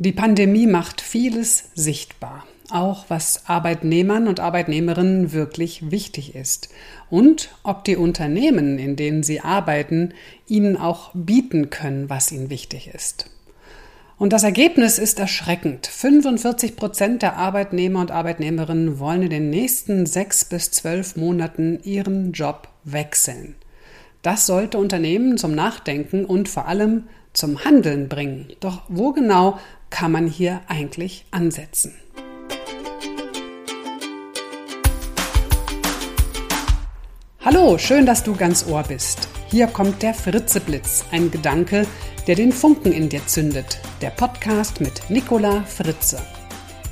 Die Pandemie macht vieles sichtbar, auch was Arbeitnehmern und Arbeitnehmerinnen wirklich wichtig ist und ob die Unternehmen, in denen sie arbeiten, ihnen auch bieten können, was ihnen wichtig ist. Und das Ergebnis ist erschreckend. 45 Prozent der Arbeitnehmer und Arbeitnehmerinnen wollen in den nächsten sechs bis zwölf Monaten ihren Job wechseln. Das sollte Unternehmen zum Nachdenken und vor allem zum Handeln bringen. Doch wo genau kann man hier eigentlich ansetzen? Hallo, schön, dass du ganz Ohr bist. Hier kommt der Fritzeblitz, ein Gedanke, der den Funken in dir zündet. Der Podcast mit Nicola Fritze.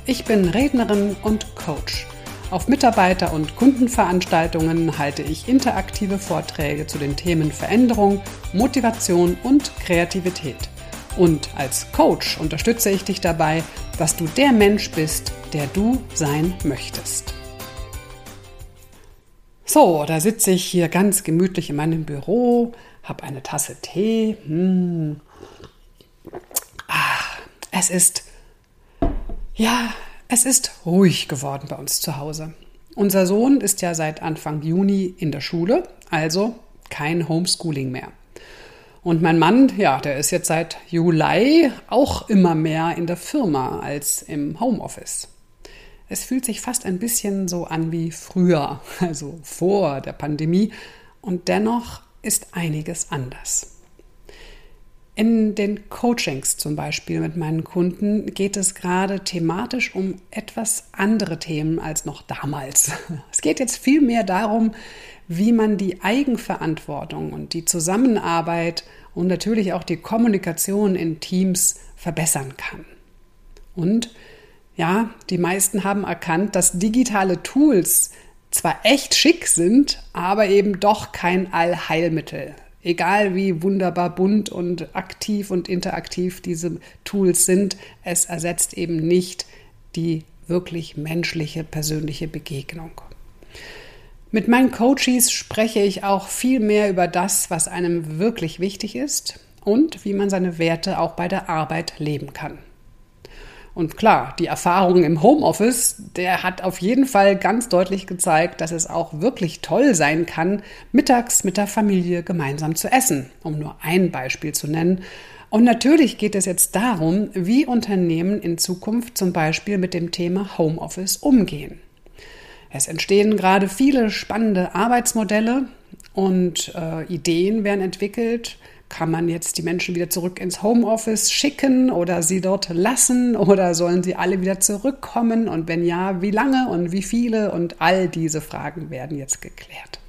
Ich bin Rednerin und Coach. Auf Mitarbeiter- und Kundenveranstaltungen halte ich interaktive Vorträge zu den Themen Veränderung, Motivation und Kreativität. Und als Coach unterstütze ich dich dabei, dass du der Mensch bist, der du sein möchtest. So, da sitze ich hier ganz gemütlich in meinem Büro, habe eine Tasse Tee. Hm. Ah, es ist, ja, es ist ruhig geworden bei uns zu Hause. Unser Sohn ist ja seit Anfang Juni in der Schule, also kein Homeschooling mehr. Und mein Mann, ja, der ist jetzt seit Juli auch immer mehr in der Firma als im Homeoffice. Es fühlt sich fast ein bisschen so an wie früher, also vor der Pandemie, und dennoch ist einiges anders. In den Coachings zum Beispiel mit meinen Kunden geht es gerade thematisch um etwas andere Themen als noch damals. Es geht jetzt vielmehr darum, wie man die Eigenverantwortung und die Zusammenarbeit und natürlich auch die Kommunikation in Teams verbessern kann. Und ja, die meisten haben erkannt, dass digitale Tools zwar echt schick sind, aber eben doch kein Allheilmittel. Egal wie wunderbar bunt und aktiv und interaktiv diese Tools sind, es ersetzt eben nicht die wirklich menschliche, persönliche Begegnung. Mit meinen Coaches spreche ich auch viel mehr über das, was einem wirklich wichtig ist und wie man seine Werte auch bei der Arbeit leben kann. Und klar, die Erfahrung im Homeoffice, der hat auf jeden Fall ganz deutlich gezeigt, dass es auch wirklich toll sein kann, mittags mit der Familie gemeinsam zu essen, um nur ein Beispiel zu nennen. Und natürlich geht es jetzt darum, wie Unternehmen in Zukunft zum Beispiel mit dem Thema Homeoffice umgehen. Es entstehen gerade viele spannende Arbeitsmodelle und äh, Ideen werden entwickelt. Kann man jetzt die Menschen wieder zurück ins Homeoffice schicken oder sie dort lassen oder sollen sie alle wieder zurückkommen und wenn ja, wie lange und wie viele und all diese Fragen werden jetzt geklärt.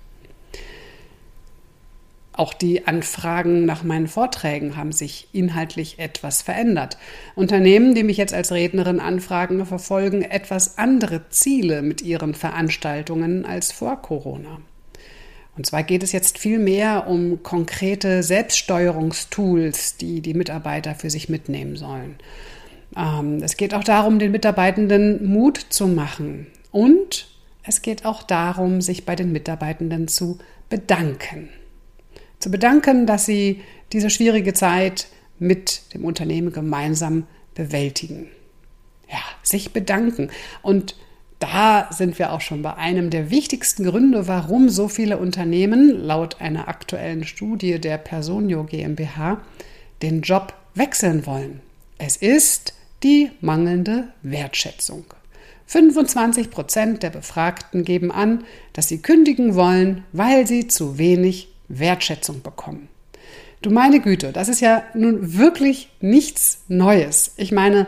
Auch die Anfragen nach meinen Vorträgen haben sich inhaltlich etwas verändert. Unternehmen, die mich jetzt als Rednerin anfragen, verfolgen etwas andere Ziele mit ihren Veranstaltungen als vor Corona. Und zwar geht es jetzt viel mehr um konkrete Selbststeuerungstools, die die Mitarbeiter für sich mitnehmen sollen. Ähm, es geht auch darum, den Mitarbeitenden Mut zu machen. Und es geht auch darum, sich bei den Mitarbeitenden zu bedanken zu bedanken, dass sie diese schwierige Zeit mit dem Unternehmen gemeinsam bewältigen. Ja, sich bedanken. Und da sind wir auch schon bei einem der wichtigsten Gründe, warum so viele Unternehmen laut einer aktuellen Studie der Personio GmbH den Job wechseln wollen. Es ist die mangelnde Wertschätzung. 25 Prozent der Befragten geben an, dass sie kündigen wollen, weil sie zu wenig Wertschätzung bekommen. Du meine Güte, das ist ja nun wirklich nichts Neues. Ich meine,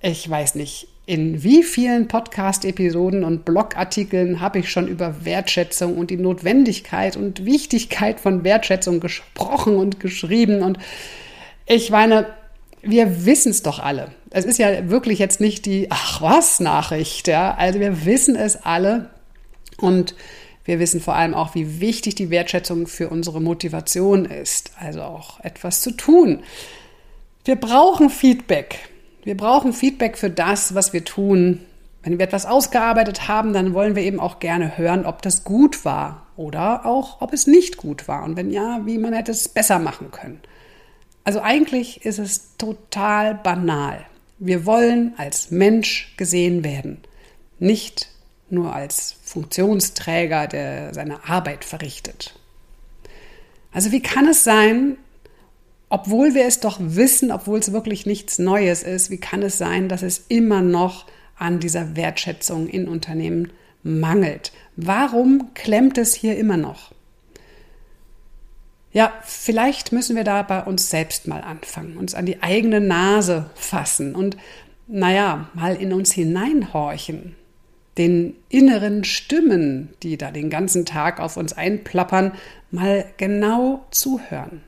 ich weiß nicht, in wie vielen Podcast-Episoden und Blogartikeln habe ich schon über Wertschätzung und die Notwendigkeit und Wichtigkeit von Wertschätzung gesprochen und geschrieben. Und ich meine, wir wissen es doch alle. Es ist ja wirklich jetzt nicht die Ach was Nachricht. Ja? Also wir wissen es alle. Und wir wissen vor allem auch, wie wichtig die Wertschätzung für unsere Motivation ist, also auch etwas zu tun. Wir brauchen Feedback. Wir brauchen Feedback für das, was wir tun. Wenn wir etwas ausgearbeitet haben, dann wollen wir eben auch gerne hören, ob das gut war oder auch, ob es nicht gut war. Und wenn ja, wie man hätte es besser machen können. Also eigentlich ist es total banal. Wir wollen als Mensch gesehen werden, nicht nur als Funktionsträger, der seine Arbeit verrichtet. Also wie kann es sein, obwohl wir es doch wissen, obwohl es wirklich nichts Neues ist, wie kann es sein, dass es immer noch an dieser Wertschätzung in Unternehmen mangelt? Warum klemmt es hier immer noch? Ja, vielleicht müssen wir da bei uns selbst mal anfangen, uns an die eigene Nase fassen und, naja, mal in uns hineinhorchen, den inneren Stimmen, die da den ganzen Tag auf uns einplappern, mal genau zuhören.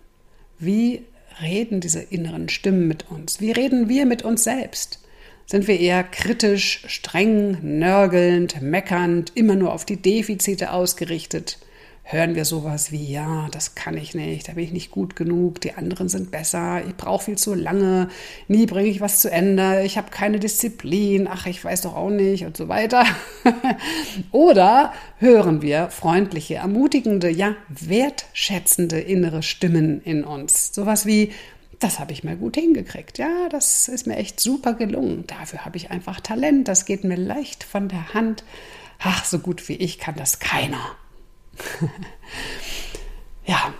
Wie reden diese inneren Stimmen mit uns? Wie reden wir mit uns selbst? Sind wir eher kritisch, streng, nörgelnd, meckernd, immer nur auf die Defizite ausgerichtet? Hören wir sowas wie, ja, das kann ich nicht, da bin ich nicht gut genug, die anderen sind besser, ich brauche viel zu lange, nie bringe ich was zu Ende, ich habe keine Disziplin, ach, ich weiß doch auch nicht und so weiter. Oder hören wir freundliche, ermutigende, ja, wertschätzende innere Stimmen in uns. Sowas wie, das habe ich mal gut hingekriegt. Ja, das ist mir echt super gelungen. Dafür habe ich einfach Talent. Das geht mir leicht von der Hand. Ach, so gut wie ich kann das keiner. ja,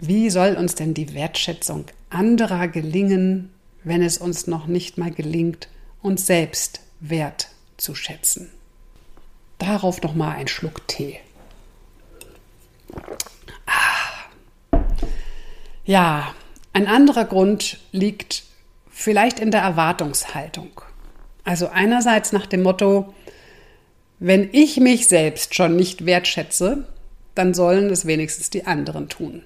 wie soll uns denn die Wertschätzung anderer gelingen, wenn es uns noch nicht mal gelingt, uns selbst wert zu schätzen? Darauf noch mal ein Schluck Tee. Ah. Ja, ein anderer Grund liegt vielleicht in der Erwartungshaltung. Also einerseits nach dem Motto, wenn ich mich selbst schon nicht wertschätze, dann sollen es wenigstens die anderen tun.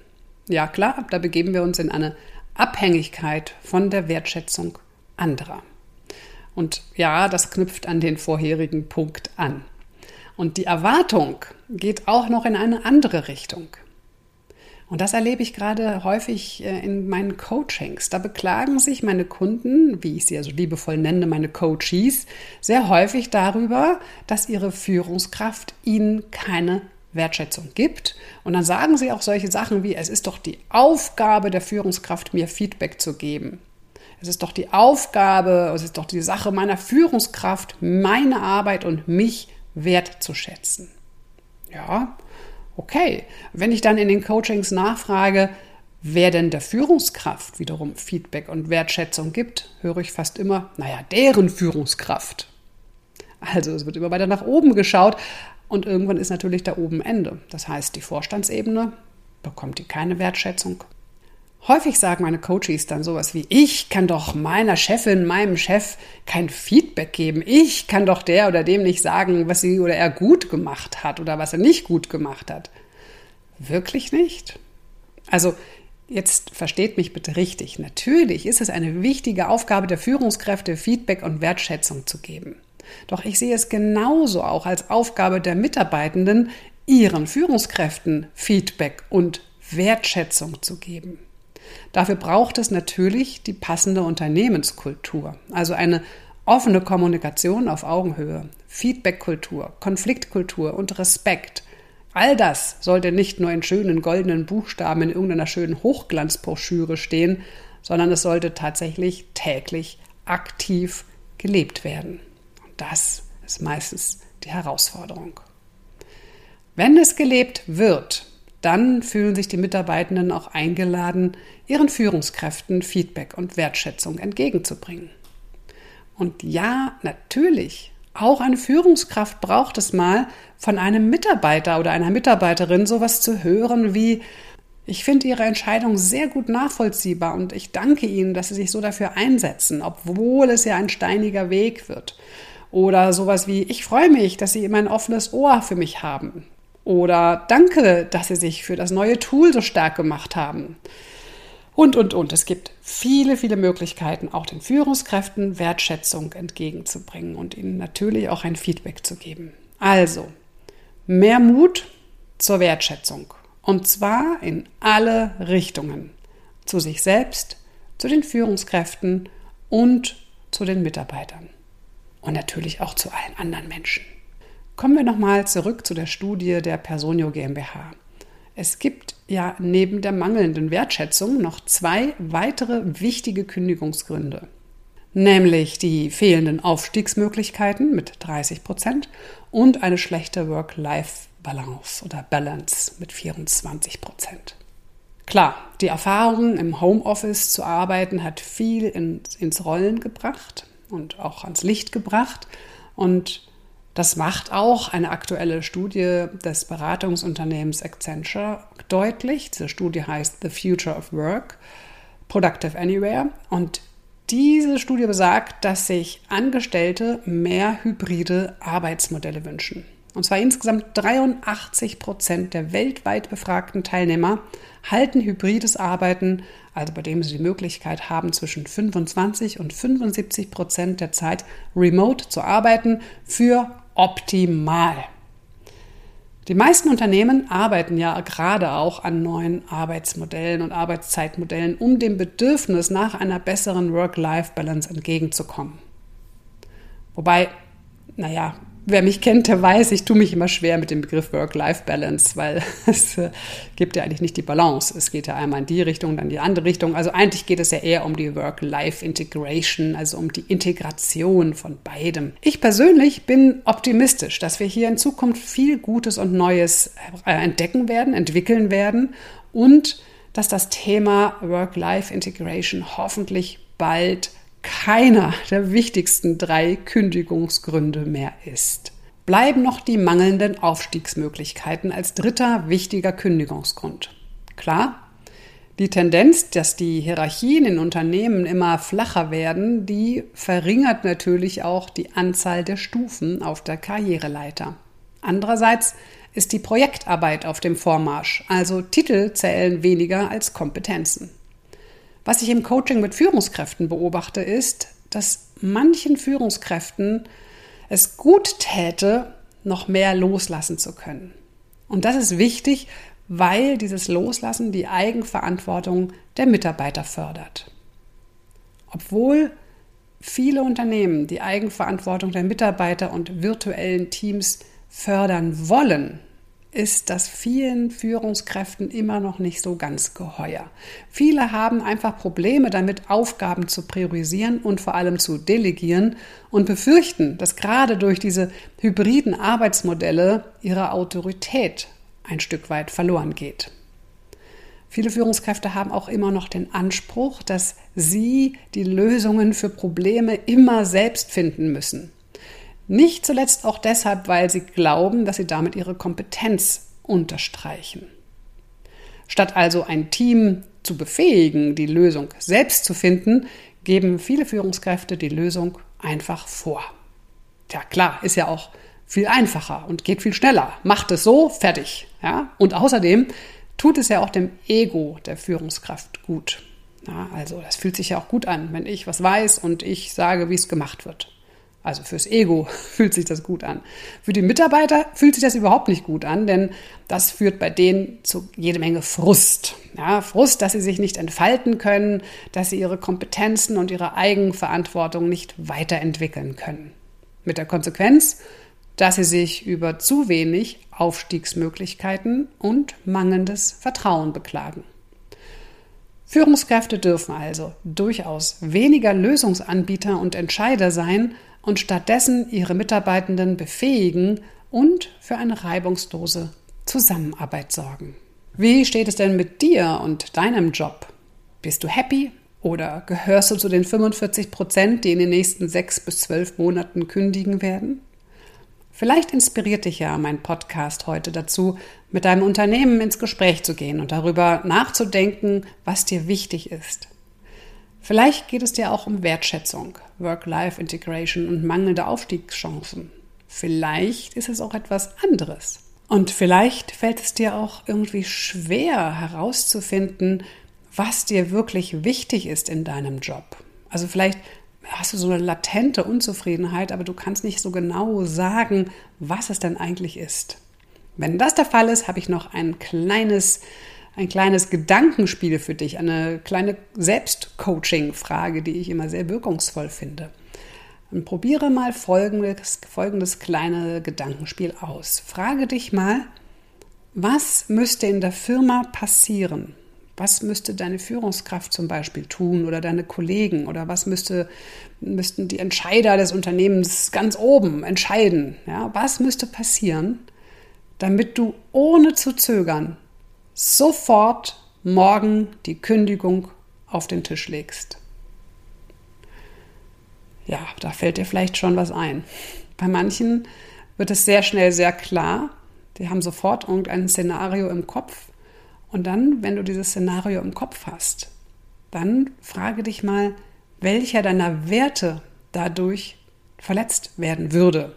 Ja klar, da begeben wir uns in eine Abhängigkeit von der Wertschätzung anderer. Und ja, das knüpft an den vorherigen Punkt an. Und die Erwartung geht auch noch in eine andere Richtung. Und das erlebe ich gerade häufig äh, in meinen Coachings. Da beklagen sich meine Kunden, wie ich sie also liebevoll nenne, meine Coaches, sehr häufig darüber, dass ihre Führungskraft ihnen keine Wertschätzung gibt. Und dann sagen sie auch solche Sachen wie, es ist doch die Aufgabe der Führungskraft, mir Feedback zu geben. Es ist doch die Aufgabe, es ist doch die Sache meiner Führungskraft, meine Arbeit und mich wertzuschätzen. Ja, Okay, wenn ich dann in den Coachings nachfrage, wer denn der Führungskraft wiederum Feedback und Wertschätzung gibt, höre ich fast immer, naja, deren Führungskraft. Also es wird immer weiter nach oben geschaut und irgendwann ist natürlich da oben Ende. Das heißt, die Vorstandsebene bekommt die keine Wertschätzung Häufig sagen meine Coaches dann sowas wie, ich kann doch meiner Chefin, meinem Chef kein Feedback geben. Ich kann doch der oder dem nicht sagen, was sie oder er gut gemacht hat oder was er nicht gut gemacht hat. Wirklich nicht? Also jetzt versteht mich bitte richtig. Natürlich ist es eine wichtige Aufgabe der Führungskräfte, Feedback und Wertschätzung zu geben. Doch ich sehe es genauso auch als Aufgabe der Mitarbeitenden, ihren Führungskräften Feedback und Wertschätzung zu geben. Dafür braucht es natürlich die passende Unternehmenskultur, also eine offene Kommunikation auf Augenhöhe, Feedbackkultur, Konfliktkultur und Respekt. All das sollte nicht nur in schönen goldenen Buchstaben in irgendeiner schönen Hochglanzbroschüre stehen, sondern es sollte tatsächlich täglich aktiv gelebt werden. Und das ist meistens die Herausforderung. Wenn es gelebt wird, dann fühlen sich die Mitarbeitenden auch eingeladen, ihren Führungskräften Feedback und Wertschätzung entgegenzubringen. Und ja, natürlich, auch eine Führungskraft braucht es mal, von einem Mitarbeiter oder einer Mitarbeiterin sowas zu hören wie, ich finde Ihre Entscheidung sehr gut nachvollziehbar und ich danke Ihnen, dass Sie sich so dafür einsetzen, obwohl es ja ein steiniger Weg wird. Oder sowas wie, ich freue mich, dass Sie immer ein offenes Ohr für mich haben. Oder danke, dass Sie sich für das neue Tool so stark gemacht haben. Und, und, und. Es gibt viele, viele Möglichkeiten, auch den Führungskräften Wertschätzung entgegenzubringen und ihnen natürlich auch ein Feedback zu geben. Also, mehr Mut zur Wertschätzung. Und zwar in alle Richtungen. Zu sich selbst, zu den Führungskräften und zu den Mitarbeitern. Und natürlich auch zu allen anderen Menschen. Kommen wir nochmal zurück zu der Studie der Personio GmbH. Es gibt ja neben der mangelnden Wertschätzung noch zwei weitere wichtige Kündigungsgründe. nämlich die fehlenden Aufstiegsmöglichkeiten mit 30 Prozent und eine schlechte Work-Life-Balance oder Balance mit 24 Prozent. Klar, die Erfahrung im Homeoffice zu arbeiten hat viel ins, Rollen gebracht und auch ans Licht gebracht. Und das macht auch eine aktuelle Studie des Beratungsunternehmens Accenture deutlich. Diese Studie heißt The Future of Work, Productive Anywhere. Und diese Studie besagt, dass sich Angestellte mehr hybride Arbeitsmodelle wünschen. Und zwar insgesamt 83 Prozent der weltweit befragten Teilnehmer halten hybrides Arbeiten, also bei dem sie die Möglichkeit haben, zwischen 25 und 75 Prozent der Zeit remote zu arbeiten, für optimal. Die meisten Unternehmen arbeiten ja gerade auch an neuen Arbeitsmodellen und Arbeitszeitmodellen, um dem Bedürfnis nach einer besseren Work-Life-Balance entgegenzukommen. Wobei, naja, wer mich kennt, der weiß, ich tue mich immer schwer mit dem Begriff Work-Life-Balance, weil es äh, gibt ja eigentlich nicht die Balance. Es geht ja einmal in die Richtung, dann die andere Richtung. Also eigentlich geht es ja eher um die Work-Life-Integration, also um die Integration von beidem. Ich persönlich bin optimistisch, dass wir hier in Zukunft viel Gutes und Neues äh, entdecken werden, entwickeln werden und dass das Thema Work-Life-Integration hoffentlich bald keiner der wichtigsten drei Kündigungsgründe mehr ist. Bleiben noch die mangelnden Aufstiegsmöglichkeiten als dritter wichtiger Kündigungsgrund. Klar, die Tendenz, dass die Hierarchien in Unternehmen immer flacher werden, die verringert natürlich auch die Anzahl der Stufen auf der Karriereleiter. Andererseits ist die Projektarbeit auf dem Vormarsch, also Titel zählen weniger als Kompetenzen. Was ich im Coaching mit Führungskräften beobachte, ist, dass manchen Führungskräften es gut täte, noch mehr loslassen zu können. Und das ist wichtig, weil dieses Loslassen die Eigenverantwortung der Mitarbeiter fördert. Obwohl viele Unternehmen die Eigenverantwortung der Mitarbeiter und virtuellen Teams fördern wollen, ist das vielen Führungskräften immer noch nicht so ganz geheuer. Viele haben einfach Probleme damit, Aufgaben zu priorisieren und vor allem zu delegieren und befürchten, dass gerade durch diese hybriden Arbeitsmodelle ihre Autorität ein Stück weit verloren geht. Viele Führungskräfte haben auch immer noch den Anspruch, dass sie die Lösungen für Probleme immer selbst finden müssen. Nicht zuletzt auch deshalb, weil sie glauben, dass sie damit ihre Kompetenz unterstreichen. Statt also ein Team zu befähigen, die Lösung selbst zu finden, geben viele Führungskräfte die Lösung einfach vor. Ja, klar, ist ja auch viel einfacher und geht viel schneller. Macht es so, fertig. Ja? Und außerdem tut es ja auch dem Ego der Führungskraft gut. Ja, also das fühlt sich ja auch gut an, wenn ich was weiß und ich sage, wie es gemacht wird. Also fürs Ego fühlt sich das gut an. Für die Mitarbeiter fühlt sich das überhaupt nicht gut an, denn das führt bei denen zu jede Menge Frust. Ja, Frust, dass sie sich nicht entfalten können, dass sie ihre Kompetenzen und ihre Eigenverantwortung nicht weiterentwickeln können. Mit der Konsequenz, dass sie sich über zu wenig Aufstiegsmöglichkeiten und mangelndes Vertrauen beklagen. Führungskräfte dürfen also durchaus weniger Lösungsanbieter und Entscheider sein, und stattdessen ihre Mitarbeitenden befähigen und für eine reibungslose Zusammenarbeit sorgen. Wie steht es denn mit dir und deinem Job? Bist du happy oder gehörst du zu den 45 Prozent, die in den nächsten sechs bis zwölf Monaten kündigen werden? Vielleicht inspiriert dich ja mein Podcast heute dazu, mit deinem Unternehmen ins Gespräch zu gehen und darüber nachzudenken, was dir wichtig ist. Vielleicht geht es dir auch um Wertschätzung, Work-Life-Integration und mangelnde Aufstiegschancen. Vielleicht ist es auch etwas anderes. Und vielleicht fällt es dir auch irgendwie schwer herauszufinden, was dir wirklich wichtig ist in deinem Job. Also vielleicht hast du so eine latente Unzufriedenheit, aber du kannst nicht so genau sagen, was es denn eigentlich ist. Wenn das der Fall ist, habe ich noch ein kleines ein kleines Gedankenspiel für dich, eine kleine Selbstcoaching-Frage, die ich immer sehr wirkungsvoll finde. Und probiere mal folgendes, folgendes kleine Gedankenspiel aus. Frage dich mal, was müsste in der Firma passieren, Was müsste deine Führungskraft zum Beispiel tun oder deine Kollegen oder was müsste, müssten die Entscheider des Unternehmens ganz oben entscheiden? Ja, was müsste passieren, damit du ohne zu zögern sofort morgen die Kündigung auf den Tisch legst? Ja, da fällt dir vielleicht schon was ein. Bei manchen wird es sehr schnell sehr klar. Die haben sofort irgendein Szenario im Kopf und dann, wenn du dieses Szenario im Kopf hast, dann frage dich mal, welcher deiner Werte dadurch verletzt werden würde.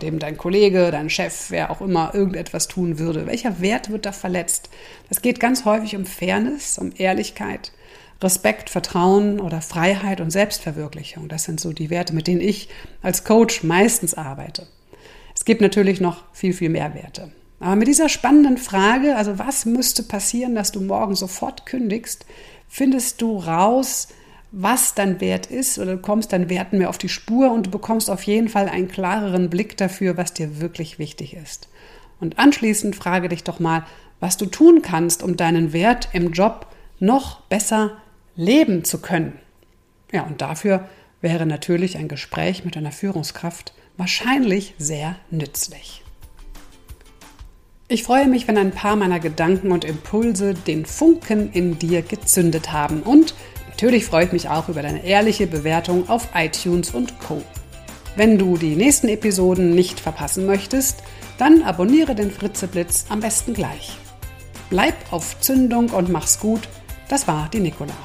Dem dein Kollege, dein Chef, wer auch immer irgendetwas tun würde. Welcher Wert wird da verletzt? Das geht ganz häufig um Fairness, um Ehrlichkeit, Respekt, Vertrauen oder Freiheit und Selbstverwirklichung. Das sind so die Werte, mit denen ich als Coach meistens arbeite. Es gibt natürlich noch viel, viel mehr Werte. Aber mit dieser spannenden Frage, also was müsste passieren, dass du morgen sofort kündigst, findest du raus, was dein Wert ist oder du kommst deinen Werten mehr auf die Spur und du bekommst auf jeden Fall einen klareren Blick dafür, was dir wirklich wichtig ist. Und anschließend frage dich doch mal, was du tun kannst, um deinen Wert im Job noch besser leben zu können. Ja, und dafür wäre natürlich ein Gespräch mit einer Führungskraft wahrscheinlich sehr nützlich. Ich freue mich, wenn ein paar meiner Gedanken und Impulse den Funken in dir gezündet haben. Und natürlich freue ich mich auch über deine ehrliche Bewertung auf iTunes und Co. Wenn du die nächsten Episoden nicht verpassen möchtest, dann abonniere den Fritzeblitz am besten gleich. Bleib auf Zündung und mach's gut. Das war die Nicola.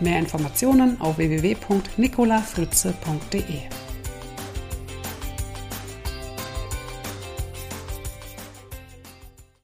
Mehr Informationen auf www.nicolafritze.de.